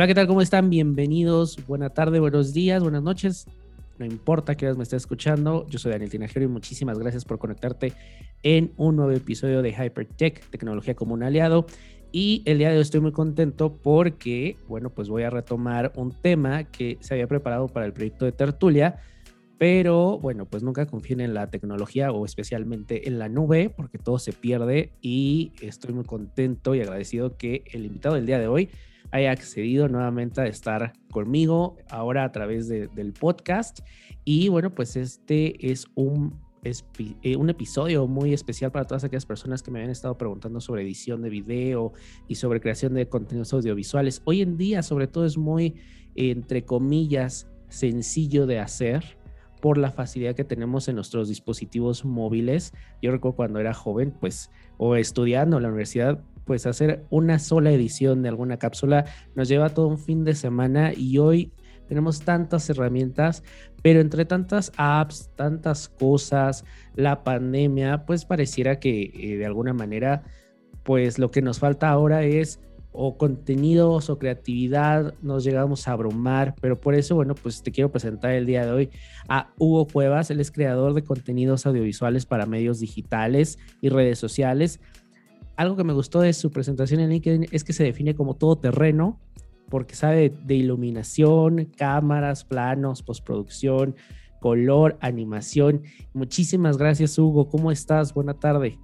Hola, ¿qué tal? ¿Cómo están? Bienvenidos. Buena tarde, buenos días, buenas noches. No importa que me estés escuchando, yo soy Daniel Tinajero y muchísimas gracias por conectarte en un nuevo episodio de Hypertech, tecnología como un aliado. Y el día de hoy estoy muy contento porque, bueno, pues voy a retomar un tema que se había preparado para el proyecto de Tertulia, pero bueno, pues nunca confíen en la tecnología o especialmente en la nube porque todo se pierde y estoy muy contento y agradecido que el invitado del día de hoy haya accedido nuevamente a estar conmigo ahora a través del podcast. Y bueno, pues este es un, eh, un episodio muy especial para todas aquellas personas que me habían estado preguntando sobre edición de video y sobre creación de contenidos audiovisuales. Hoy en día, sobre todo, es muy, entre comillas, sencillo de hacer por la facilidad que tenemos en nuestros dispositivos móviles. Yo recuerdo cuando era joven, pues, o estudiando en la universidad, pues hacer una sola edición de alguna cápsula. Nos lleva todo un fin de semana y hoy tenemos tantas herramientas, pero entre tantas apps, tantas cosas, la pandemia, pues pareciera que eh, de alguna manera, pues lo que nos falta ahora es o contenidos o creatividad, nos llegamos a abrumar, pero por eso, bueno, pues te quiero presentar el día de hoy a Hugo Cuevas, él es creador de contenidos audiovisuales para medios digitales y redes sociales algo que me gustó de su presentación en LinkedIn es que se define como todo terreno, porque sabe de iluminación, cámaras, planos, postproducción, color, animación. Muchísimas gracias, Hugo. ¿Cómo estás? Buena tarde.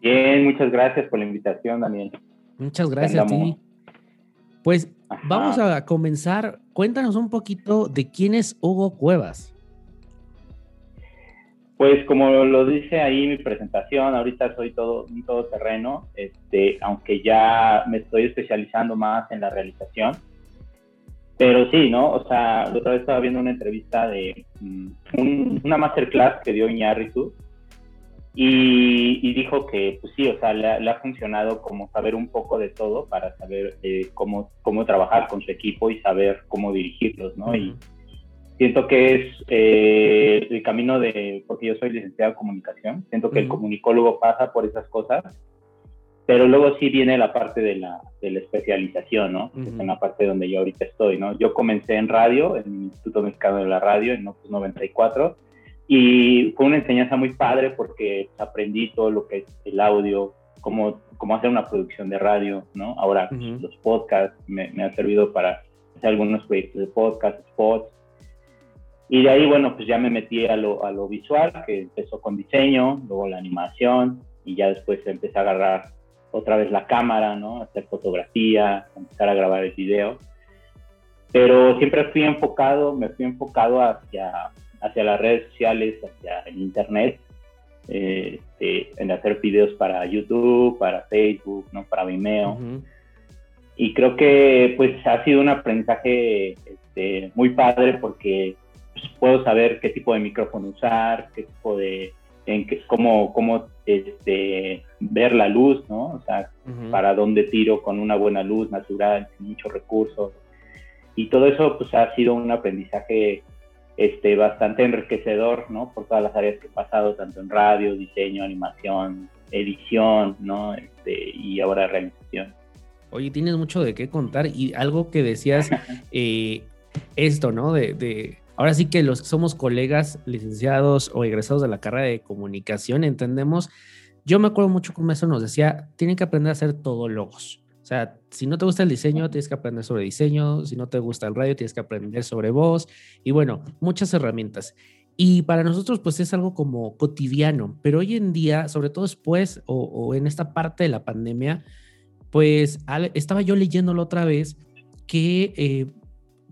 Bien, muchas gracias por la invitación, Daniel. Muchas gracias a ti. Pues vamos a comenzar. Cuéntanos un poquito de quién es Hugo Cuevas. Pues como lo dice ahí mi presentación, ahorita soy todo un todoterreno, este, aunque ya me estoy especializando más en la realización. Pero sí, ¿no? O sea, la otra vez estaba viendo una entrevista de mm, una masterclass que dio Iñárritu y, dijo que, pues sí, o sea, le, ha funcionado como saber un poco de todo para saber eh, cómo, cómo trabajar con su equipo y saber cómo dirigirlos, ¿no? Y siento que es eh, el camino de, porque yo soy licenciado en comunicación, siento que el comunicólogo pasa por esas cosas, pero luego sí viene la parte de la, de la especialización, ¿no? Es en la parte donde yo ahorita estoy, ¿no? Yo comencé en radio, en el Instituto Mexicano de la Radio, en 94, y fue una enseñanza muy padre porque aprendí todo lo que es el audio, cómo, cómo hacer una producción de radio, ¿no? Ahora los podcasts me, me han servido para hacer algunos proyectos de podcast, spots, y de ahí, bueno, pues ya me metí a lo, a lo visual, que empezó con diseño, luego la animación, y ya después empecé a agarrar otra vez la cámara, ¿no? Hacer fotografía, empezar a grabar el video. Pero siempre fui enfocado, me fui enfocado hacia, hacia las redes sociales, hacia el internet, este, en hacer videos para YouTube, para Facebook, ¿no? Para Vimeo. Y creo que pues ha sido un aprendizaje este, muy padre porque pues, puedo saber qué tipo de micrófono usar, qué tipo de, en qué, cómo, cómo este, ver la luz, ¿no? O sea, para dónde tiro con una buena luz natural, sin muchos recursos. Y todo eso, pues, ha sido un aprendizaje este, bastante enriquecedor, ¿no? Por todas las áreas que he pasado, tanto en radio, diseño, animación, edición, ¿no? Este, y ahora realización. Oye, tienes mucho de qué contar y algo que decías, eh, esto, ¿no? De, de, ahora sí que los que somos colegas licenciados o egresados de la carrera de comunicación entendemos, yo me acuerdo mucho como eso nos decía, tienen que aprender a hacer todólogos. O sea, si no te gusta el diseño, tienes que aprender sobre diseño, si no te gusta el radio, tienes que aprender sobre voz y bueno, muchas herramientas. Y para nosotros pues es algo como cotidiano, pero hoy en día, sobre todo después o, en esta parte de la pandemia, pues estaba yo leyéndolo otra vez que eh,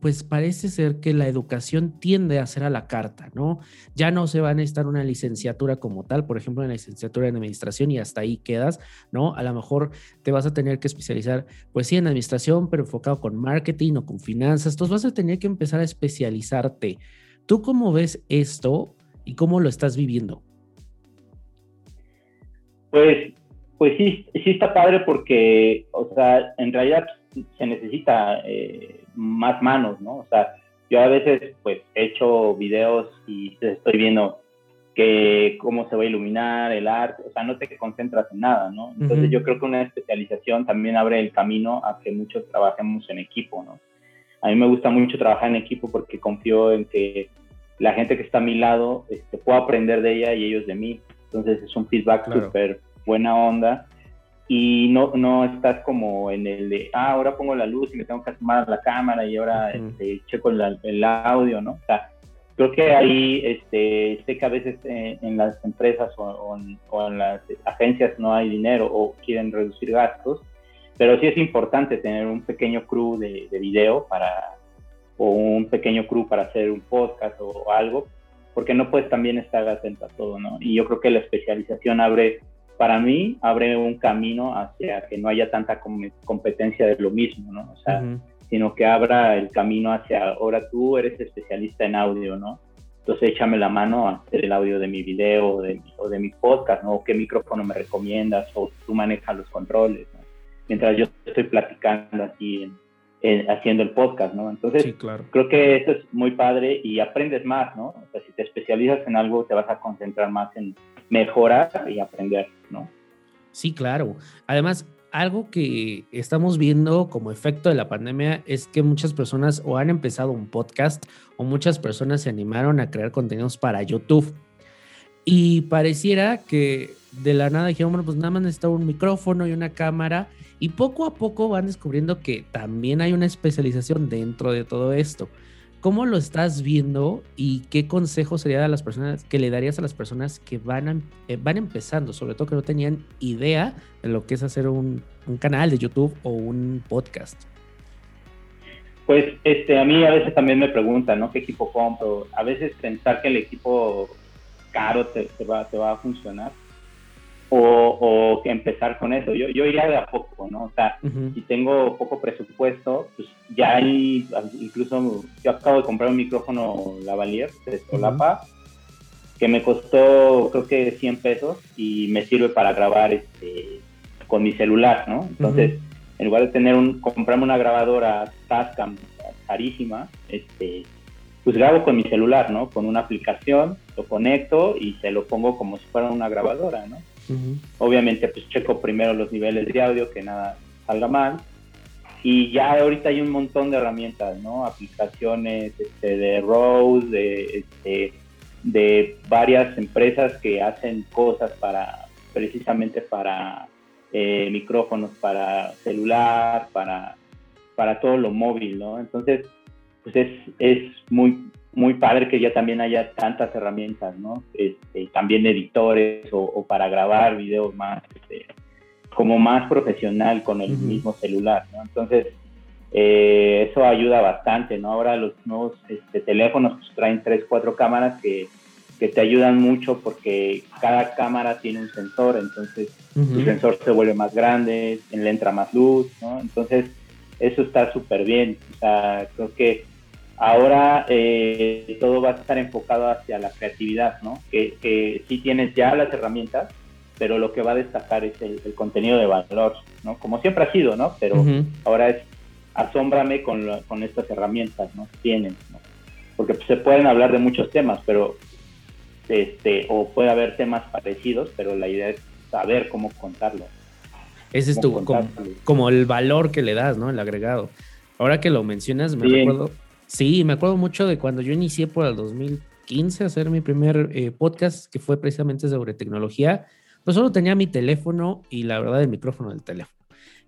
pues parece ser que la educación tiende a ser a la carta, ¿no? Ya no se va a necesitar una licenciatura como tal, por ejemplo, en la licenciatura en administración y hasta ahí quedas, ¿no? A lo mejor te vas a tener que especializar, pues sí, en administración, pero enfocado con marketing o con finanzas, entonces vas a tener que empezar a especializarte. ¿Tú cómo ves esto y cómo lo estás viviendo? Pues, pues sí, sí está padre porque, o sea, en realidad se necesita... Eh, más manos, ¿no? O sea, yo a veces pues he hecho videos y estoy viendo que cómo se va a iluminar, el arte, o sea, no te concentras en nada, ¿no? Entonces yo creo que una especialización también abre el camino a que muchos trabajemos en equipo, ¿no? A mí me gusta mucho trabajar en equipo porque confío en que la gente que está a mi lado este, pueda aprender de ella y ellos de mí. Entonces es un feedback súper buena onda y no, no estás como en el de, ah, ahora pongo la luz y me tengo que asomar la cámara y ahora este, checo el, el audio, ¿no? O sea, creo que ahí este, sé que a veces eh, en, las empresas o, en, las agencias no hay dinero o quieren reducir gastos, pero sí es importante tener un pequeño crew de, video para, o un pequeño crew para hacer un podcast o, algo, porque no puedes también estar atento a todo, ¿no? Y yo creo que la especialización abre, para mí, abre un camino hacia que no haya tanta competencia de lo mismo, ¿no? O sea, sino que abra el camino hacia, ahora tú eres especialista en audio, ¿no? Entonces échame la mano a hacer el audio de mi video o de, o de mi podcast, ¿no? ¿Qué micrófono me recomiendas? O tú manejas los controles, ¿no? Mientras yo estoy platicando así, haciendo el podcast, ¿no? Entonces, creo que eso es muy padre y aprendes más, ¿no? O sea, si te especializas en algo, te vas a concentrar más en mejorar y aprender, ¿no? Sí, claro. Además, algo que estamos viendo como efecto de la pandemia es que muchas personas o han empezado un podcast o muchas personas se animaron a crear contenidos para YouTube. Y pareciera que de la nada dijeron, bueno, pues nada más necesita un micrófono y una cámara. Y poco a poco van descubriendo que también hay una especialización dentro de todo esto. ¿Cómo lo estás viendo y qué consejo sería a las personas que le darías a las personas que van, eh, van empezando, sobre todo que no tenían idea de lo que es hacer un, canal de YouTube o un podcast? Pues este, a mí a veces también me preguntan, ¿no? ¿Qué equipo compro? A veces pensar que el equipo caro te, va, te va a funcionar o, que empezar con eso. Yo, yo iría de a poco, ¿no? O sea, si tengo poco presupuesto, pues ya hay, incluso yo acabo de comprar un micrófono lavalier de Solapa, que me costó creo que 100 pesos y me sirve para grabar este, con mi celular, ¿no? Entonces, en lugar de tener un, comprarme una grabadora Tascam carísima, este, pues grabo con mi celular, ¿no? Con una aplicación, lo conecto y se lo pongo como si fuera una grabadora, ¿no? Obviamente, pues checo primero los niveles de audio, que nada salga mal. Y ya ahorita hay un montón de herramientas, ¿no? Aplicaciones este, de Rode, de, este, de varias empresas que hacen cosas para, precisamente para eh, micrófonos, para celular, para, para todo lo móvil, ¿no? Entonces, pues es, es muy, muy padre que ya también haya tantas herramientas, ¿no? Este, también editores o, para grabar videos más, este, como más profesional con el mismo celular, ¿no? Entonces, eh, eso ayuda bastante, ¿no? Ahora los nuevos este, teléfonos pues, traen tres, cuatro cámaras que, que, te ayudan mucho porque cada cámara tiene un sensor, entonces el sensor se vuelve más grande, le entra más luz, ¿no? Entonces, eso está súper bien, o sea, creo que Ahora eh, todo va a estar enfocado hacia la creatividad, ¿no? Que, que, sí tienes ya las herramientas, pero lo que va a destacar es el, contenido de valor, ¿no? Como siempre ha sido, ¿no? Pero ahora es asómbrame con, con estas herramientas, ¿no? Tienes, ¿no? Porque se pueden hablar de muchos temas, pero este, o puede haber temas parecidos, pero la idea es saber cómo contarlo. Ese es tu, como, el valor que le das, ¿no? El agregado. Ahora que lo mencionas, me recuerdo Sí, me acuerdo mucho de cuando yo inicié por el 2015 a hacer mi primer eh, podcast, que fue precisamente sobre tecnología. Pues solo tenía mi teléfono y la verdad el micrófono del teléfono.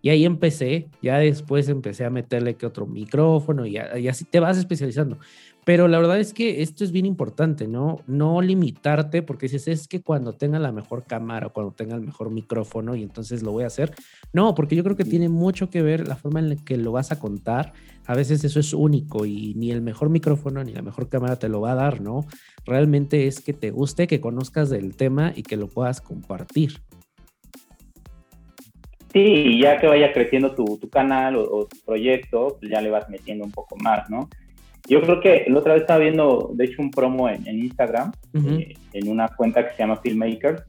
Y ahí empecé, ya después empecé a meterle que otro micrófono y, y así te vas especializando. Pero la verdad es que esto es bien importante, ¿no? No limitarte porque dices, es que cuando tenga la mejor cámara o cuando tenga el mejor micrófono y entonces lo voy a hacer. No, porque yo creo que tiene mucho que ver la forma en la que lo vas a contar. A veces eso es único y ni el mejor micrófono ni la mejor cámara te lo va a dar, ¿no? Realmente es que te guste, que conozcas del tema y que lo puedas compartir. Sí, ya que vaya creciendo tu, canal o, tu proyecto, pues ya le vas metiendo un poco más, ¿no? Yo creo que la otra vez estaba viendo, de hecho, un promo en, Instagram, eh, en una cuenta que se llama Filmmaker,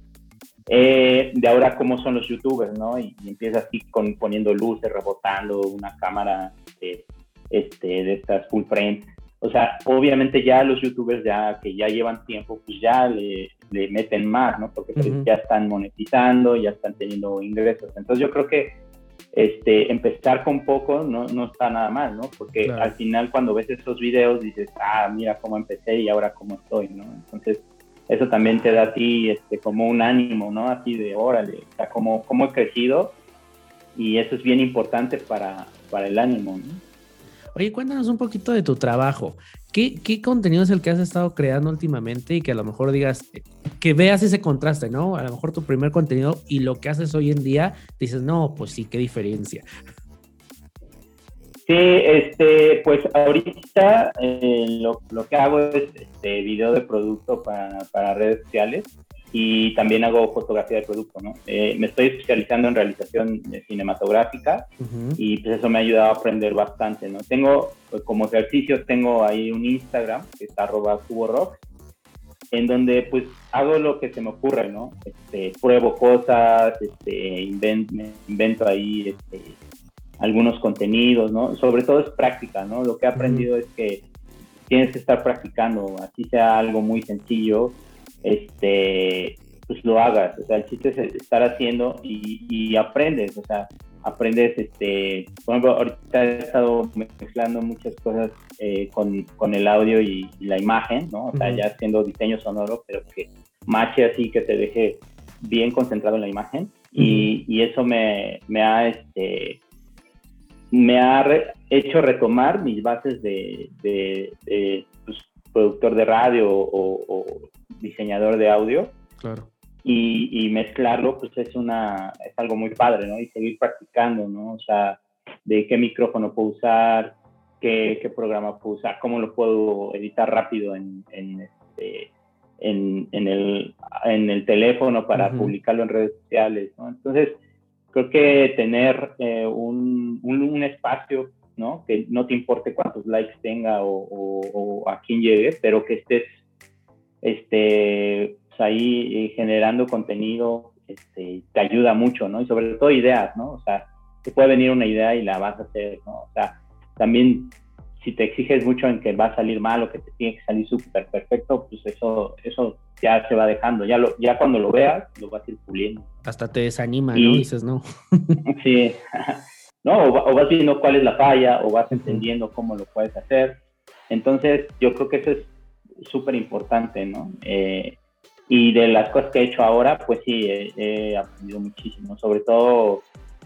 eh, de ahora cómo son los youtubers, ¿no? Y, empieza así con, poniendo luces, rebotando, una cámara eh, este, de estas full frame. O sea, obviamente ya los youtubers ya que ya llevan tiempo, pues ya le le meten más, ¿no? Porque pues, ya están monetizando, ya están teniendo ingresos. Entonces yo creo que este, empezar con poco no, no está nada mal, ¿no? Porque al final cuando ves esos videos dices, ah, mira cómo empecé y ahora cómo estoy, ¿no? Entonces eso también te da a ti este, como un ánimo, ¿no? Así de, órale, o sea, cómo, cómo he crecido y eso es bien importante para, para el ánimo, ¿no? Oye, cuéntanos un poquito de tu trabajo. ¿Qué, ¿Qué, contenido es el que has estado creando últimamente y que a lo mejor digas, que veas ese contraste, ¿no? A lo mejor tu primer contenido y lo que haces hoy en día, dices, no, pues sí, qué diferencia. Sí, este, pues ahorita eh, lo, lo, que hago es este, video de producto para, para redes sociales y también hago fotografía de producto, ¿no? Eh, me estoy especializando en realización cinematográfica y pues eso me ha ayudado a aprender bastante, ¿no? Tengo, pues, como ejercicios, tengo ahí un Instagram, que está arroba cuborock, en donde pues hago lo que se me ocurre, ¿no? Este, pruebo cosas, este, invento ahí este, algunos contenidos, ¿no? Sobre todo es práctica, ¿no? Lo que he aprendido es que tienes que estar practicando, así sea algo muy sencillo, este, pues lo hagas. O sea, el chiste es estar haciendo y, aprendes, o sea, aprendes, este, por ejemplo, ahorita he estado mezclando muchas cosas eh, con, el audio y, la imagen, ¿no? O sea, ya haciendo diseño sonoro, pero que mache así, que te deje bien concentrado en la imagen. y, eso me, ha, este, me ha hecho retomar mis bases de, pues, productor de radio o, diseñador de audio. Claro. Y, mezclarlo, pues es, una, es algo muy padre, ¿no? Y seguir practicando, ¿no? O sea, de qué micrófono puedo usar, qué, qué programa puedo usar, cómo lo puedo editar rápido en, en, este, en, en, el, en el teléfono para publicarlo en redes sociales, ¿no? Entonces, creo que tener eh, un, un, espacio, ¿no? Que no te importe cuántos likes tenga o, o a quién llegue, pero que estés este, pues ahí eh, generando contenido este, te ayuda mucho, ¿no? Y sobre todo ideas, ¿no? O sea, te puede venir una idea y la vas a hacer, ¿no? O sea, también si te exiges mucho en que va a salir mal o que te tiene que salir súper perfecto, pues eso, eso ya se va dejando. Ya, lo, ya cuando lo veas, lo vas a ir puliendo. Hasta te desanima, ¿no? Dices, no. sí. No, o, o, vas viendo cuál es la falla, o vas entendiendo cómo lo puedes hacer. Entonces, yo creo que eso es súper importante, ¿no? Eh, y de las cosas que he hecho ahora, pues sí, he, aprendido muchísimo. Sobre todo,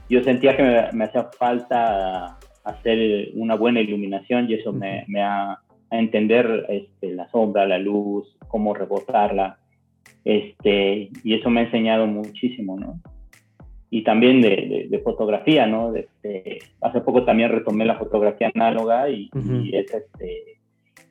yo sentía que me, hacía falta hacer una buena iluminación y eso me, me ha a entender este, la sombra, la luz, cómo rebotarla. Este, y eso me ha enseñado muchísimo, ¿no? Y también de, fotografía, ¿no? Este, hace poco también retomé la fotografía análoga y, y es este,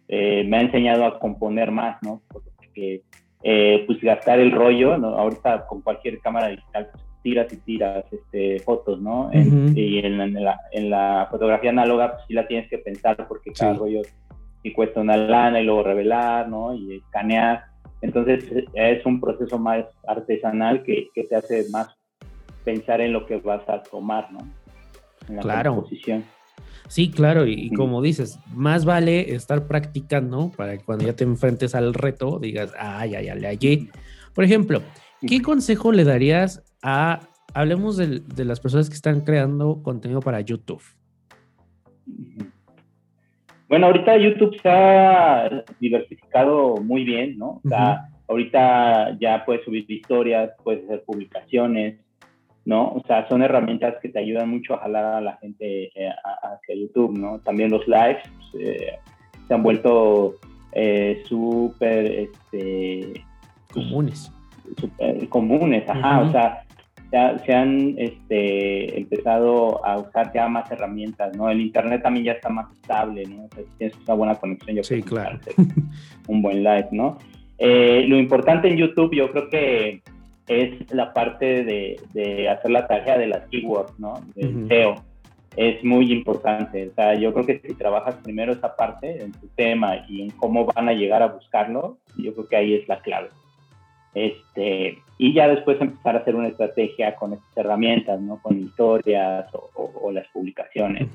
eh, me ha enseñado a componer más, ¿no? Porque eh, pues gastar el rollo, ¿no? Ahorita con cualquier cámara digital pues, tiras y tiras este, fotos, ¿no? y en, la, en, la, fotografía análoga pues sí la tienes que pensar porque cada rollo sí cuesta una lana y luego revelar, ¿no? Y escanear. Entonces es un proceso más artesanal que, que te hace más pensar en lo que vas a tomar, ¿no? En la claro. composición. Sí, claro, y, como dices, más vale estar practicando para que cuando ya te enfrentes al reto digas, ay, ya, ya le hallé. Por ejemplo, ¿qué consejo le darías a, hablemos de, las personas que están creando contenido para YouTube? Bueno, ahorita YouTube se ha diversificado muy bien, ¿no? O sea, ahorita ya puedes subir historias, puedes hacer publicaciones, ¿no? O sea, son herramientas que te ayudan mucho a jalar a la gente eh, hacia YouTube, ¿no? También los lives pues, eh, se han vuelto eh, súper, este... Comunes. Super comunes, ajá, o sea, se han este, empezado a usar ya más herramientas, ¿no? El internet también ya está más estable, ¿no? O sea, si tienes una buena conexión, yo sí, claro. un buen live, ¿no? lo importante en YouTube, yo creo que es la parte de, hacer la tarea de las keywords, ¿no? Del SEO. Es muy importante. O sea, yo creo que si trabajas primero esa parte en tu tema y en cómo van a llegar a buscarlo, yo creo que ahí es la clave. Este, y ya después empezar a hacer una estrategia con estas herramientas, ¿no? Con historias o, las publicaciones.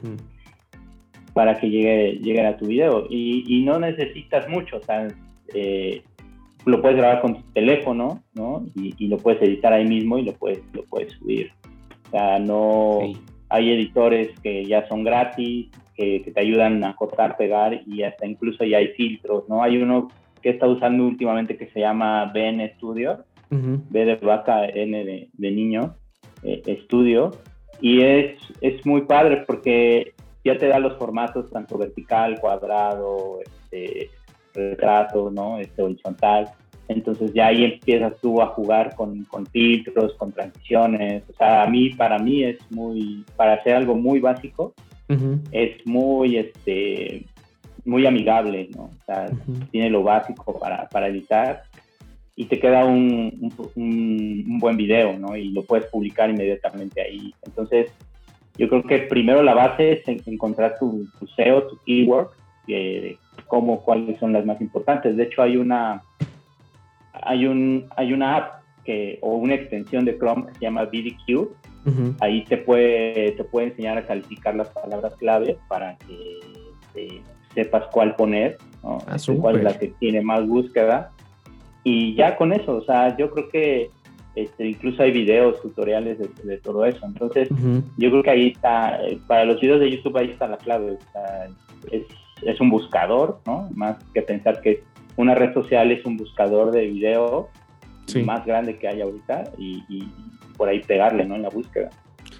Para que llegue, llegue a tu video. Y, no necesitas mucho, o sea, eh, lo puedes grabar con tu teléfono, ¿no? Y, lo puedes editar ahí mismo y lo puedes, lo puedes subir. O sea, no hay editores que ya son gratis, que, te ayudan a cortar, pegar y hasta incluso ya hay filtros, ¿no? Hay uno que está usando últimamente que se llama BN Studio, B de vaca, N de, de niño, eh, Studio, y es, es muy padre porque ya te da los formatos tanto vertical, cuadrado, este, retrato, ¿no? Este horizontal. Entonces ya ahí empiezas tú a jugar con, con filtros, con transiciones. O sea, a mí, para mí es muy, para hacer algo muy básico, es muy, este, muy amigable, ¿no? O sea, tiene lo básico para, para editar y te queda un, un, buen video, ¿no? Y lo puedes publicar inmediatamente ahí. Entonces, yo creo que primero la base es encontrar tu, tu SEO, tu keyword, de cómo, cuáles son las más importantes. De hecho, hay una, hay un, hay una app que, o una extensión de Chrome que se llama BDQ. Ahí te puede, te puede enseñar a calificar las palabras clave para que este, sepas cuál poner, ¿no? Ah, este, cuál es la que tiene más búsqueda. Y ya con eso, o sea, yo creo que este, incluso hay videos, tutoriales de, todo eso. Entonces, yo creo que ahí está, eh, para los videos de YouTube ahí está la clave. es, es, un buscador, ¿no? Más que pensar que una red social es un buscador de video más grande que hay ahorita y, y, por ahí pegarle, ¿no? En la búsqueda.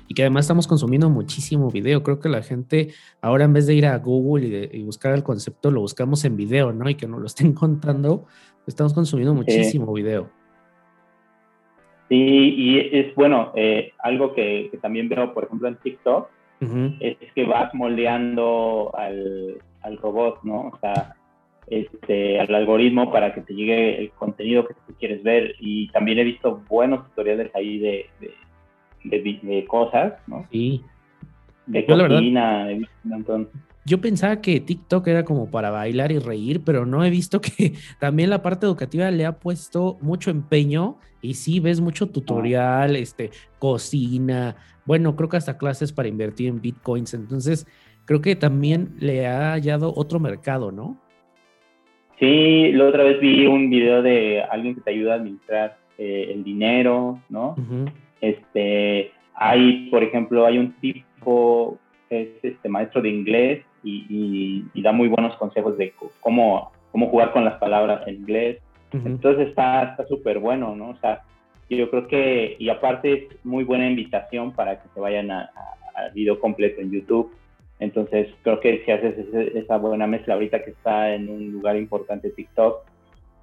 Y que además estamos consumiendo muchísimo video. Creo que la gente ahora en vez de ir a Google y, buscar el concepto, lo buscamos en video, ¿no? Y que nos lo estén contando, estamos consumiendo muchísimo video. Sí, y es bueno, eh, algo que, también veo, por ejemplo, en TikTok, es, que vas moldeando al, al, robot, ¿no? O sea, este, al algoritmo para que te llegue el contenido que tú quieres ver. Y también he visto buenos tutoriales ahí de, de, cosas, ¿no? Sí. De cocina, he visto un montón. Yo pensaba que TikTok era como para bailar y reír, pero no he visto que también la parte educativa le ha puesto mucho empeño y sí ves mucho tutorial, este, cocina, bueno, creo que hasta clases para invertir en bitcoins. Entonces, creo que también le ha hallado otro mercado, ¿no? Sí, la otra vez vi un video de alguien que te ayuda a administrar eh, el dinero, ¿no? Este, hay, por ejemplo, hay un tipo es este maestro de inglés y, da muy buenos consejos de cómo, cómo jugar con las palabras en inglés. Entonces está súper bueno, ¿no? O sea, yo creo que, y aparte es muy buena invitación para que se vayan al video completo en YouTube. Entonces creo que si haces esa buena mezcla ahorita que está en un lugar importante TikTok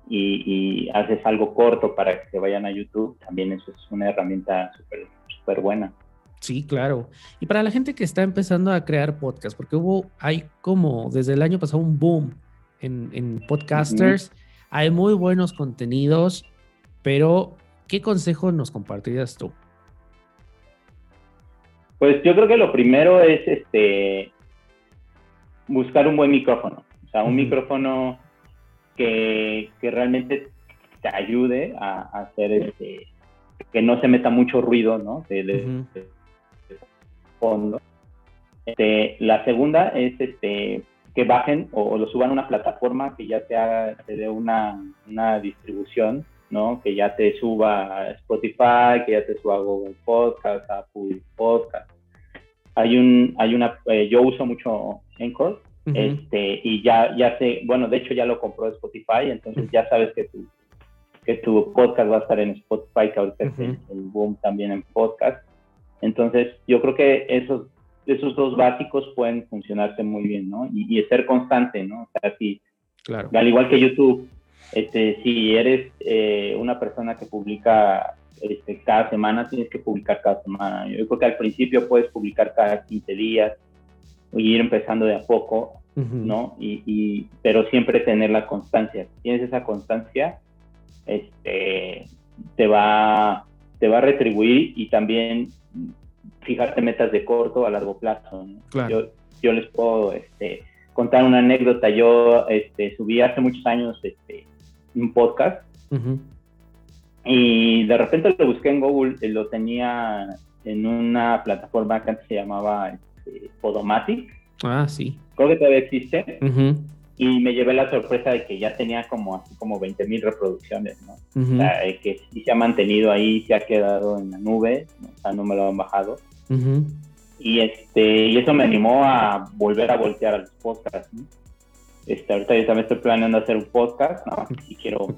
y, y haces algo corto para que se vayan a YouTube, también eso es una herramienta súper súper buena. Sí, claro. Y para la gente que está empezando a crear podcast, porque hubo, hay como desde el año pasado un boom en, podcasters, hay muy buenos contenidos, pero ¿qué consejo nos compartirías tú? Pues yo creo que lo primero es este buscar un buen micrófono, o sea, un micrófono que, realmente te ayude a, hacer este que no se meta mucho ruido, ¿no? fondo. Este, la segunda es este, que bajen o, lo suban a una plataforma que ya te haga, te dé una, una distribución, ¿no? Que ya te suba a Spotify, que ya te suba a Google Podcast, a Apple Podcast. Hay un, hay una, eh, yo uso mucho Anchor, este, y ya, ya sé, bueno, de hecho ya lo compró Spotify, entonces ya sabes que tu, que tu podcast va a estar en Spotify, que ahorita es el boom también en podcast. Entonces, yo creo que esos, esos dos básicos pueden funcionarte muy bien, ¿no? Y, ser constante, ¿no? O sea, si, claro. al igual que YouTube, este, si eres eh, una persona que publica este, cada semana, tienes que publicar cada semana. Yo creo que al principio puedes publicar cada 15 días y ir empezando de a poco, ¿no? Y, y, pero siempre tener la constancia. Si tienes esa constancia, este, te va, te va a retribuir y también fijarte metas de corto a largo plazo. Yo, yo les puedo este, contar una anécdota. Yo este, subí hace muchos años este, un podcast y de repente lo busqué en Google, lo tenía en una plataforma que antes se llamaba este, Podomatic. Ah, sí. Creo que todavía existe. y me llevé la sorpresa de que ya tenía como así como 20 mil reproducciones, ¿no? O sea, que sí se ha mantenido ahí, se ha quedado en la nube, o sea, no me lo han bajado. Y este, y eso me animó a volver a voltear a los podcasts, ¿no? Este, ahorita yo también estoy planeando hacer un podcast, ¿no? Y quiero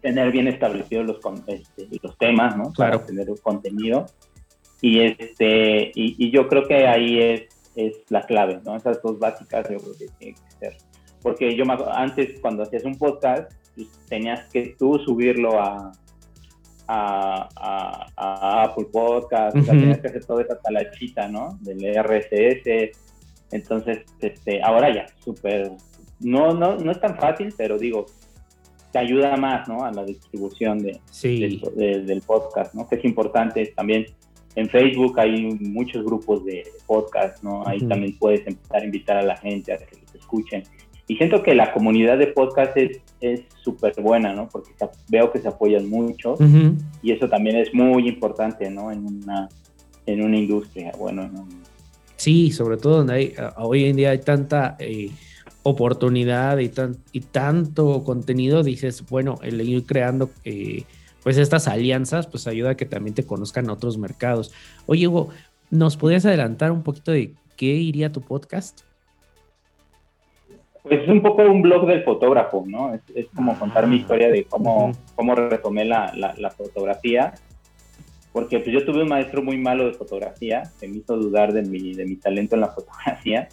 tener bien establecidos los, este, los temas, ¿no? Claro. Para tener un contenido. Y, este, y, y yo creo que ahí es es la clave, ¿no? Esas dos básicas yo creo que tienen que ser. Porque yo antes, cuando hacías un podcast, pues, tenías que tú subirlo a, a, a, Apple Podcast, tenías que hacer toda esa talachita, ¿no? Del RSS. Entonces, este, ahora ya, súper, no, no, no es tan fácil, pero digo, te ayuda más, ¿no? A la distribución de, del, del podcast, ¿no? Que es importante también en Facebook hay muchos grupos de podcast, ¿no? Ahí también puedes empezar a invitar a la gente a que los escuchen. Y siento que la comunidad de podcast es súper buena, ¿no? Porque veo que se apoyan mucho y eso también es muy importante, ¿no? En una, en una industria, bueno. Sí, sobre todo donde hay, hoy en día hay tanta eh, oportunidad y, tan, y tanto contenido, dices, bueno, el ir creando... Eh, pues estas alianzas pues ayuda a que también te conozcan otros mercados. Oye, Hugo, ¿nos podrías adelantar un poquito de qué iría tu podcast? Pues es un poco un blog del fotógrafo, ¿no? Es, como contar mi historia de cómo, cómo retomé la, fotografía. Porque pues yo tuve un maestro muy malo de fotografía que me hizo dudar de mi, de mi talento en la fotografía.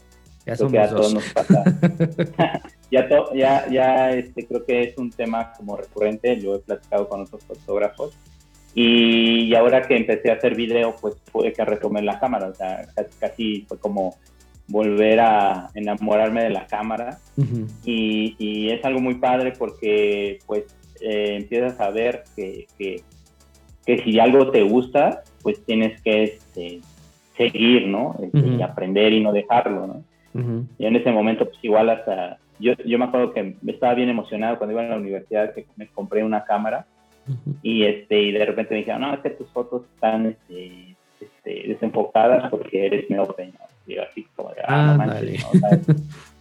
Ya creo que a todos nos pasa. ya, ya, ya este, creo que es un tema como recurrente, lo he platicado con otros fotógrafos. Y, ahora que empecé a hacer video, pues pude que retomé la cámara, o sea, casi, fue como volver a enamorarme de la cámara. y, y, es algo muy padre porque pues eh, empiezas a ver que, que, que, si algo te gusta, pues tienes que este, seguir, ¿no? Este, y aprender y no dejarlo, ¿no? Y en ese momento, pues igual hasta, yo, yo me acuerdo que estaba bien emocionado cuando iba a la universidad que me compré una cámara y este y de repente me dijeron, no, es que tus fotos están este, este, desenfocadas porque eres miope, ¿no? Y así como de, ah, no manches,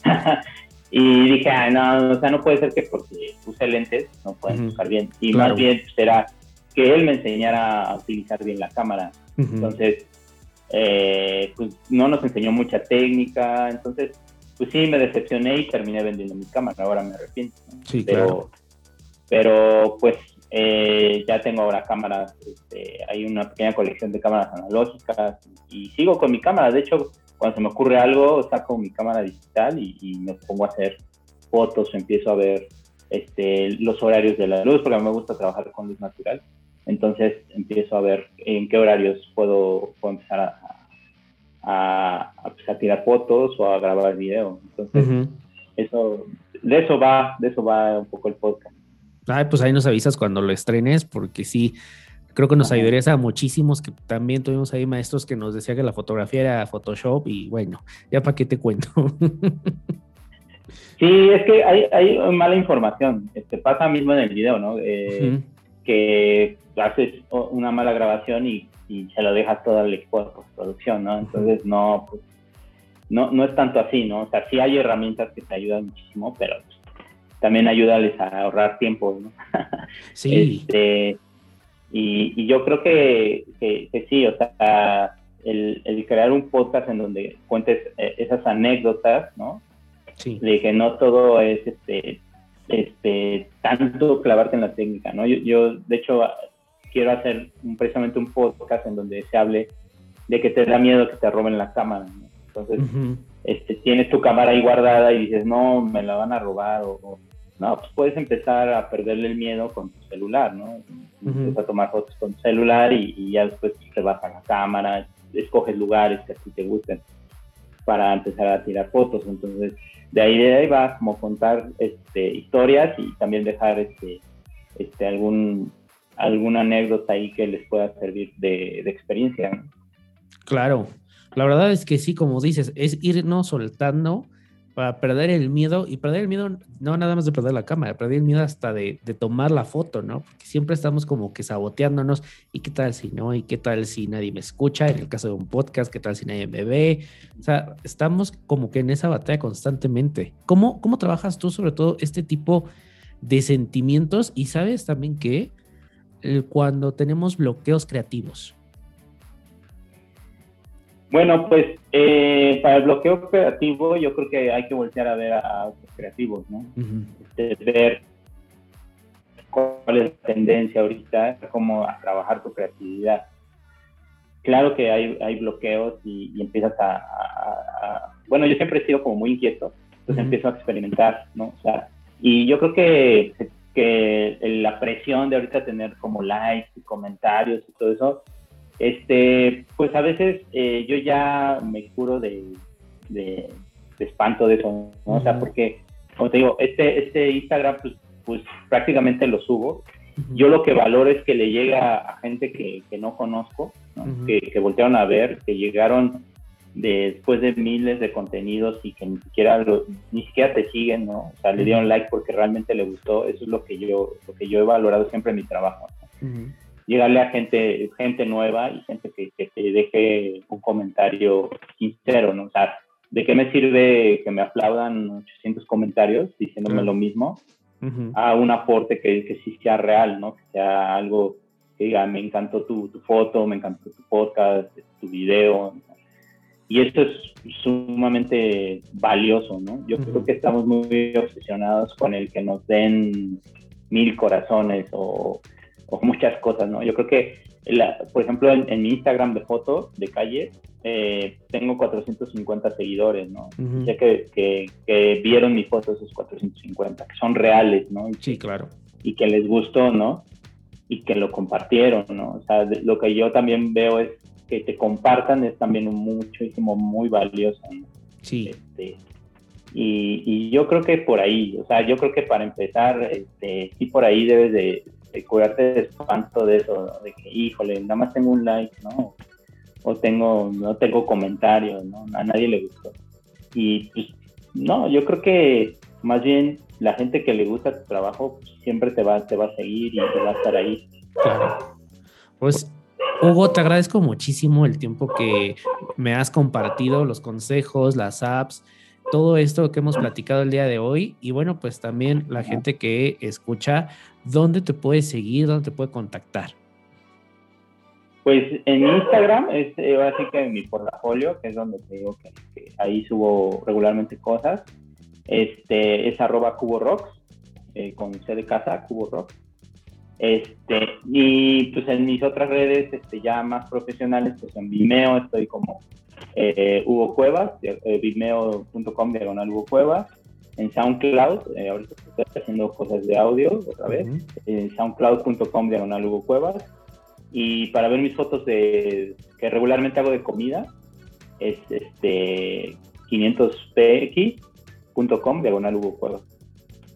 y dije, ah, no, o sea, no puede ser que porque puse lentes no pueden uh bien. Y más bien será que él me enseñara a utilizar bien la cámara. Entonces, eh, pues no nos enseñó mucha técnica, entonces pues sí me decepcioné y terminé vendiendo mi cámara, ahora me arrepiento. Sí, pero, claro. pero pues eh, ya tengo ahora cámaras, este, hay una pequeña colección de cámaras analógicas y, sigo con mi cámara, de hecho cuando se me ocurre algo saco mi cámara digital y, me pongo a hacer fotos, empiezo a ver este, los horarios de la luz, porque a mí me gusta trabajar con luz natural. Entonces empiezo a ver en qué horarios puedo, empezar a, pues, a, tirar fotos o a grabar video. Entonces, eso, de eso va, de eso va un poco el podcast. Ay, pues ahí nos avisas cuando lo estrenes, porque sí, creo que nos ayudaría a muchísimos que también tuvimos ahí maestros que nos decían que la fotografía era Photoshop y bueno, ya para qué te cuento. Sí, es que hay, hay mala información. Este, pasa mismo en el video, ¿no? Eh, que haces una mala grabación y, se lo dejas todo al equipo de postproducción, ¿no? Entonces no, pues, no, no es tanto así, ¿no? O sea, sí hay herramientas que te ayudan muchísimo, pero también ayúdales a ahorrar tiempo, ¿no? Sí. Este, y, yo creo que, sí, o sea, el, el, crear un podcast en donde cuentes eh, esas anécdotas, ¿no? Sí. De que no todo es este este, tanto clavarte en la técnica, ¿no? Yo, yo, de hecho, quiero hacer precisamente un podcast en donde se hable de que te da miedo que te roben la cámara, ¿no? Entonces, este, tienes tu cámara ahí guardada y dices, no, me la van a robar, o, no, pues puedes empezar a perderle el miedo con tu celular, ¿no? Empiezas a tomar fotos con tu celular y, ya después te vas a la cámara, escoges lugares que a ti te gusten para empezar a tirar fotos, entonces de ahí de ahí va como contar este, historias y también dejar este, este, algún, alguna anécdota ahí que les pueda servir de, experiencia. Claro, la verdad es que sí, como dices, es irnos soltando para perder el miedo y perder el miedo no nada más de perder la cámara, perder el miedo hasta de, tomar la foto, ¿no? Porque siempre estamos como que saboteándonos y qué tal si no, y qué tal si nadie me escucha, en el caso de un podcast, qué tal si nadie me ve, o sea, estamos como que en esa batalla constantemente. ¿Cómo, cómo trabajas tú sobre todo este tipo de sentimientos y sabes también que eh, cuando tenemos bloqueos creativos? Bueno, pues eh, para el bloqueo creativo yo creo que hay que voltear a ver a, otros creativos, ¿no? Este, ver cuál es la tendencia ahorita, cómo a trabajar tu creatividad. Claro que hay, hay bloqueos y, empiezas a, Bueno, yo siempre he sido como muy inquieto, entonces empiezo a experimentar, ¿no? O sea, y yo creo que, que la presión de ahorita tener como likes y comentarios y todo eso, este, pues a veces eh, yo ya me curo de, de, espanto de eso, ¿no? O sea, porque, como te digo, este, este Instagram, pues, pues prácticamente lo subo. Yo lo que valoro es que le llega a gente que, que no conozco, que, que, voltearon a ver, que llegaron después de miles de contenidos y que ni siquiera ni siquiera te siguen, ¿no? O sea, le dieron like porque realmente le gustó. Eso es lo que yo lo que yo he valorado siempre en mi trabajo. ¿no? Llegarle a gente, gente nueva y gente que, te deje un comentario sincero, ¿no? O sea, ¿de qué me sirve que me aplaudan 800 comentarios diciéndome lo mismo? A un aporte que, que, sí sea real, ¿no? Que sea algo que diga, me encantó tu, tu foto, me encantó tu podcast, tu video. Y esto es sumamente valioso, ¿no? Yo creo que estamos muy obsesionados con el que nos den mil corazones o o muchas cosas, ¿no? Yo creo que, por ejemplo, en, mi Instagram de fotos de calle, eh, tengo 450 seguidores, ¿no? Ya que, que, vieron mi foto esos 450, que son reales, ¿no? sí, claro. Y que les gustó, ¿no? Y que lo compartieron, ¿no? O sea, lo que yo también veo es que te compartan es también muchísimo, muy valioso, ¿no? Sí. Este, y, y, yo creo que por ahí, o sea, yo creo que para empezar, este, sí por ahí debes de, de curarte de espanto de eso, de que, híjole, nada más tengo un like, ¿no? O tengo, no tengo comentarios, ¿no? A nadie le gustó. Y pues, no, yo creo que más bien la gente que le gusta tu trabajo pues, siempre te va, te va a seguir y te va a estar ahí. Claro. Pues Hugo, te agradezco muchísimo el tiempo que me has compartido, los consejos, las apps, todo esto que hemos platicado el día de hoy. Y bueno, pues también la gente que escucha, ¿dónde te puede seguir? ¿Dónde te puede contactar? Pues en Instagram es eh, así que en mi portafolio, que es donde te digo que, ahí subo regularmente cosas. Este es arroba cubo rocks, eh, con C de casa, cubo rocks. Este, y pues en mis otras redes este, ya más profesionales, pues en Vimeo estoy como eh, Hugo Cuevas, eh, vimeo.com diagonal Hugo Cuevas, en SoundCloud, eh, ahorita estoy haciendo cosas de audio otra vez, en soundcloud.com diagonal Hugo Cuevas, y para ver mis fotos de, que regularmente hago de comida, es este 500px.com diagonal Hugo Cuevas.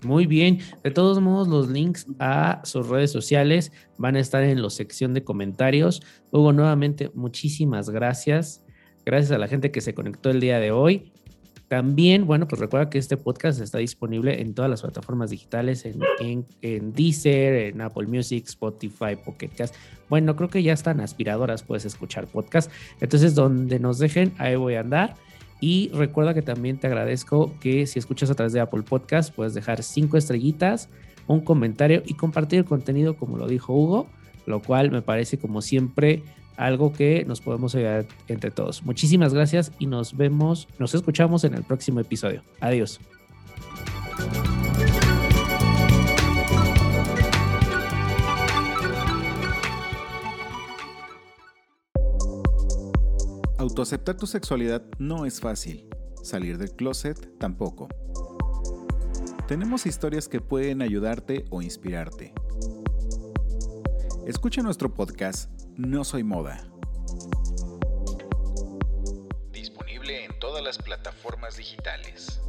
Muy bien. De todos modos, los links a sus redes sociales van a estar en la sección de comentarios. Hugo, nuevamente, muchísimas gracias. Gracias a la gente que se conectó el día de hoy. También, bueno, pues recuerda que este podcast está disponible en todas las plataformas digitales, en, en, Deezer, en Apple Music, Spotify, Pocket Cast. Bueno, creo que ya están aspiradoras, puedes escuchar podcast. Entonces, donde nos dejen, ahí voy a andar. Y recuerda que también te agradezco que si escuchas a través de Apple Podcast, puedes dejar cinco estrellitas, un comentario y compartir el contenido como lo dijo Hugo, lo cual me parece como siempre algo que nos podemos ayudar entre todos. Muchísimas gracias y nos vemos, nos escuchamos en el próximo episodio. Adiós. Autoaceptar tu sexualidad no es fácil. Salir del closet tampoco. Tenemos historias que pueden ayudarte o inspirarte. Escucha nuestro podcast no soy moda. Disponible en todas las plataformas digitales.